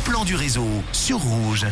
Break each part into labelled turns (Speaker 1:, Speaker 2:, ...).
Speaker 1: plans du réseau sur Rouge.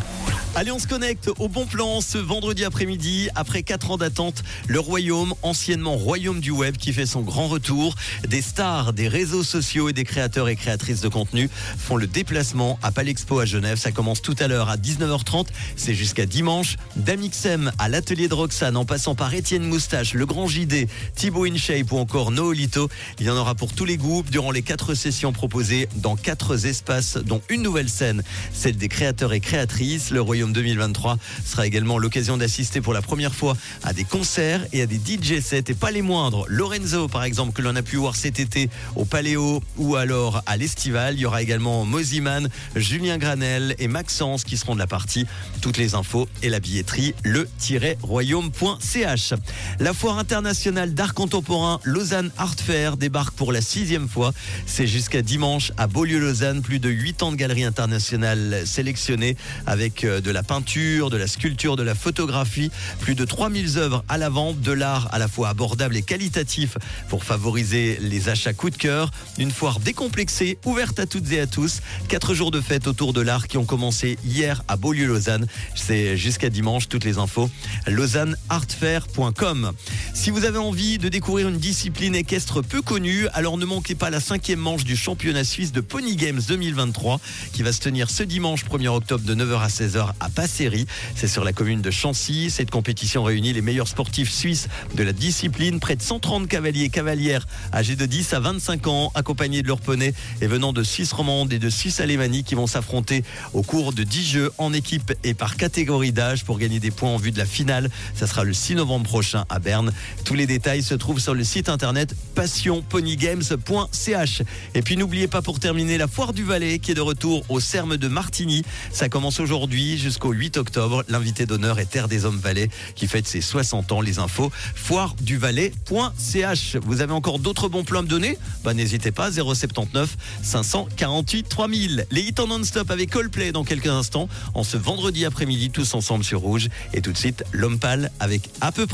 Speaker 2: Allez, on se connecte au bon plan ce vendredi après-midi. Après 4 ans d'attente, le Royaume, anciennement Royaume du Web, qui fait son grand retour. Des stars des réseaux sociaux et des créateurs et créatrices de contenu font le déplacement à Palexpo à Genève. Ça commence tout à l'heure à 19h30. C'est jusqu'à dimanche. Damixem à l'atelier de Roxane, en passant par Étienne Moustache, Le Grand JD, Thibaut InShape ou encore Noolito. Il y en aura pour tous les goûts durant les quatre sessions proposées dans quatre espaces, dont une nouvelle scène, celle des créateurs et créatrices. Le Royaume 2023 sera également l'occasion d'assister pour la première fois à des concerts et à des DJ sets et pas les moindres. Lorenzo, par exemple, que l'on a pu voir cet été au Paléo ou alors à l'Estival. Il y aura également Moziman, Julien Granel et Maxence qui seront de la partie. Toutes les infos et la billetterie, le-royaume.ch. La foire internationale d'art contemporain Lausanne Art Fair débarque pour la sixième fois. C'est jusqu'à dimanche à Beaulieu-Lausanne. Plus de 8 ans de galeries internationales sélectionnées avec euh, de la peinture, de la sculpture, de la photographie. Plus de 3000 œuvres à la vente, de l'art à la fois abordable et qualitatif pour favoriser les achats coup de cœur. Une foire décomplexée, ouverte à toutes et à tous. Quatre jours de fête autour de l'art qui ont commencé hier à Beaulieu-Lausanne. C'est jusqu'à dimanche. Toutes les infos, lausanneartfair.com. Si vous avez envie de découvrir une discipline équestre peu connue, alors ne manquez pas la cinquième manche du championnat suisse de Pony Games 2023 qui va se tenir ce dimanche 1er octobre de 9h à 16h à Passéry. C'est sur la commune de Chancy. Cette compétition réunit les meilleurs sportifs suisses de la discipline. Près de 130 cavaliers et cavalières âgés de 10 à 25 ans, accompagnés de leurs poneys et venant de Suisse romande et de Suisse alémanique qui vont s'affronter au cours de 10 jeux en équipe et par catégorie d'âge pour gagner des points en vue de la finale. Ça sera le 6 novembre prochain à Berne. Tous les détails se trouvent sur le site internet passionponygames.ch. Et puis n'oubliez pas pour terminer la foire du Valais qui est de retour au De Martigny. Ça commence aujourd'hui jusqu'au 8 octobre. L'invité d'honneur est Terre des Hommes Valais qui fête ses 60 ans. Les infos foireduvalais.ch. Vous avez encore d'autres bons plans à me donner? Bah n'hésitez pas 079 548 3000. Les hits en non-stop avec Coldplay dans quelques instants. En ce vendredi après-midi tous ensemble sur Rouge et tout de suite l'homme pâle avec à peu près